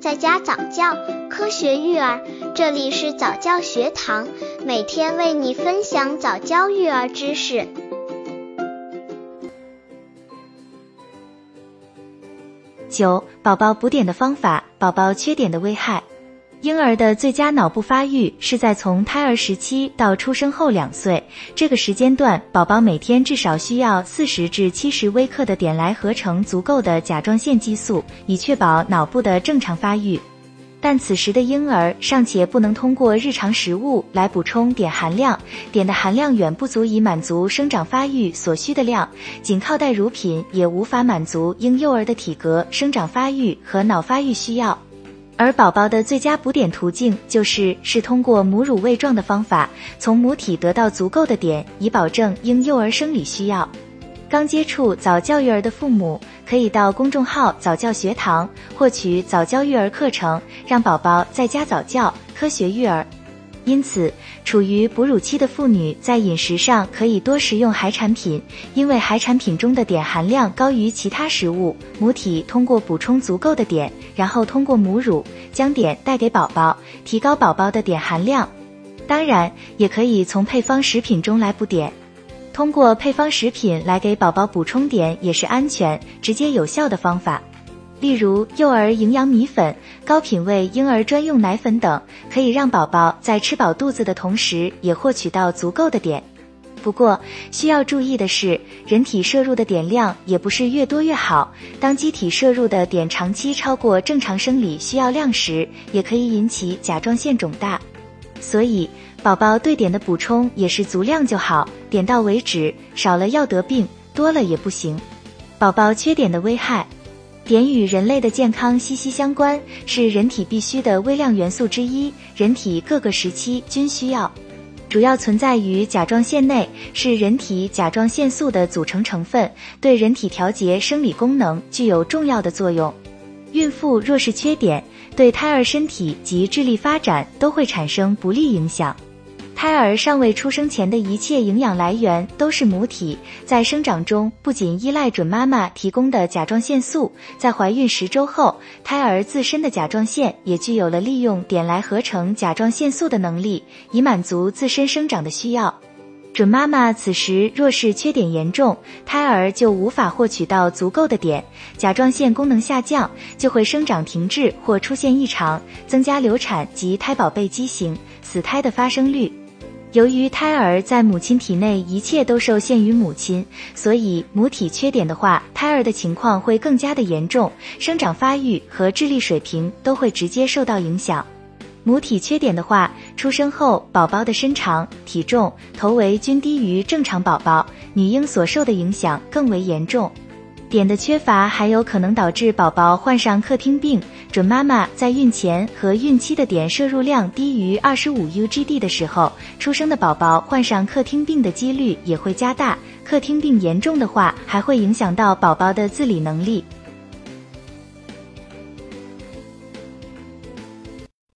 在家早教，科学育儿，这里是早教学堂，每天为你分享早教育儿知识。九、宝宝补碘的方法，宝宝缺碘的危害。婴儿的最佳脑部发育是在从胎儿时期到出生后两岁这个时间段，宝宝每天至少需要四十至七十微克的碘来合成足够的甲状腺激素，以确保脑部的正常发育。但此时的婴儿尚且不能通过日常食物来补充碘含量，碘的含量远不足以满足生长发育所需的量，仅靠代乳品也无法满足婴幼儿的体格、生长发育和脑发育需要。而宝宝的最佳补碘途径就是是通过母乳喂状的方法，从母体得到足够的碘，以保证婴幼儿生理需要。刚接触早教育儿的父母，可以到公众号早教学堂获取早教育儿课程，让宝宝在家早教，科学育儿。因此，处于哺乳期的妇女在饮食上可以多食用海产品，因为海产品中的碘含量高于其他食物。母体通过补充足够的碘，然后通过母乳将碘带给宝宝，提高宝宝的碘含量。当然，也可以从配方食品中来补碘。通过配方食品来给宝宝补充碘，也是安全、直接、有效的方法。例如，幼儿营养米粉、高品位婴儿专用奶粉等，可以让宝宝在吃饱肚子的同时，也获取到足够的碘。不过，需要注意的是，人体摄入的碘量也不是越多越好。当机体摄入的碘长期超过正常生理需要量时，也可以引起甲状腺肿大。所以，宝宝对碘的补充也是足量就好，点到为止，少了要得病，多了也不行。宝宝缺碘的危害。碘与人类的健康息息相关，是人体必需的微量元素之一，人体各个时期均需要。主要存在于甲状腺内，是人体甲状腺素的组成成分，对人体调节生理功能具有重要的作用。孕妇若是缺碘，对胎儿身体及智力发展都会产生不利影响。胎儿尚未出生前的一切营养来源都是母体，在生长中不仅依赖准妈妈提供的甲状腺素，在怀孕十周后，胎儿自身的甲状腺也具有了利用碘来合成甲状腺素的能力，以满足自身生长的需要。准妈妈此时若是缺碘严重，胎儿就无法获取到足够的碘，甲状腺功能下降，就会生长停滞或出现异常，增加流产及胎宝贝畸形、死胎的发生率。由于胎儿在母亲体内一切都受限于母亲，所以母体缺碘的话，胎儿的情况会更加的严重，生长发育和智力水平都会直接受到影响。母体缺碘的话，出生后宝宝的身长、体重、头围均低于正常宝宝，女婴所受的影响更为严重。碘的缺乏还有可能导致宝宝患上客厅病。准妈妈在孕前和孕期的碘摄入量低于二十五 UGD 的时候，出生的宝宝患上客厅病的几率也会加大。客厅病严重的话，还会影响到宝宝的自理能力。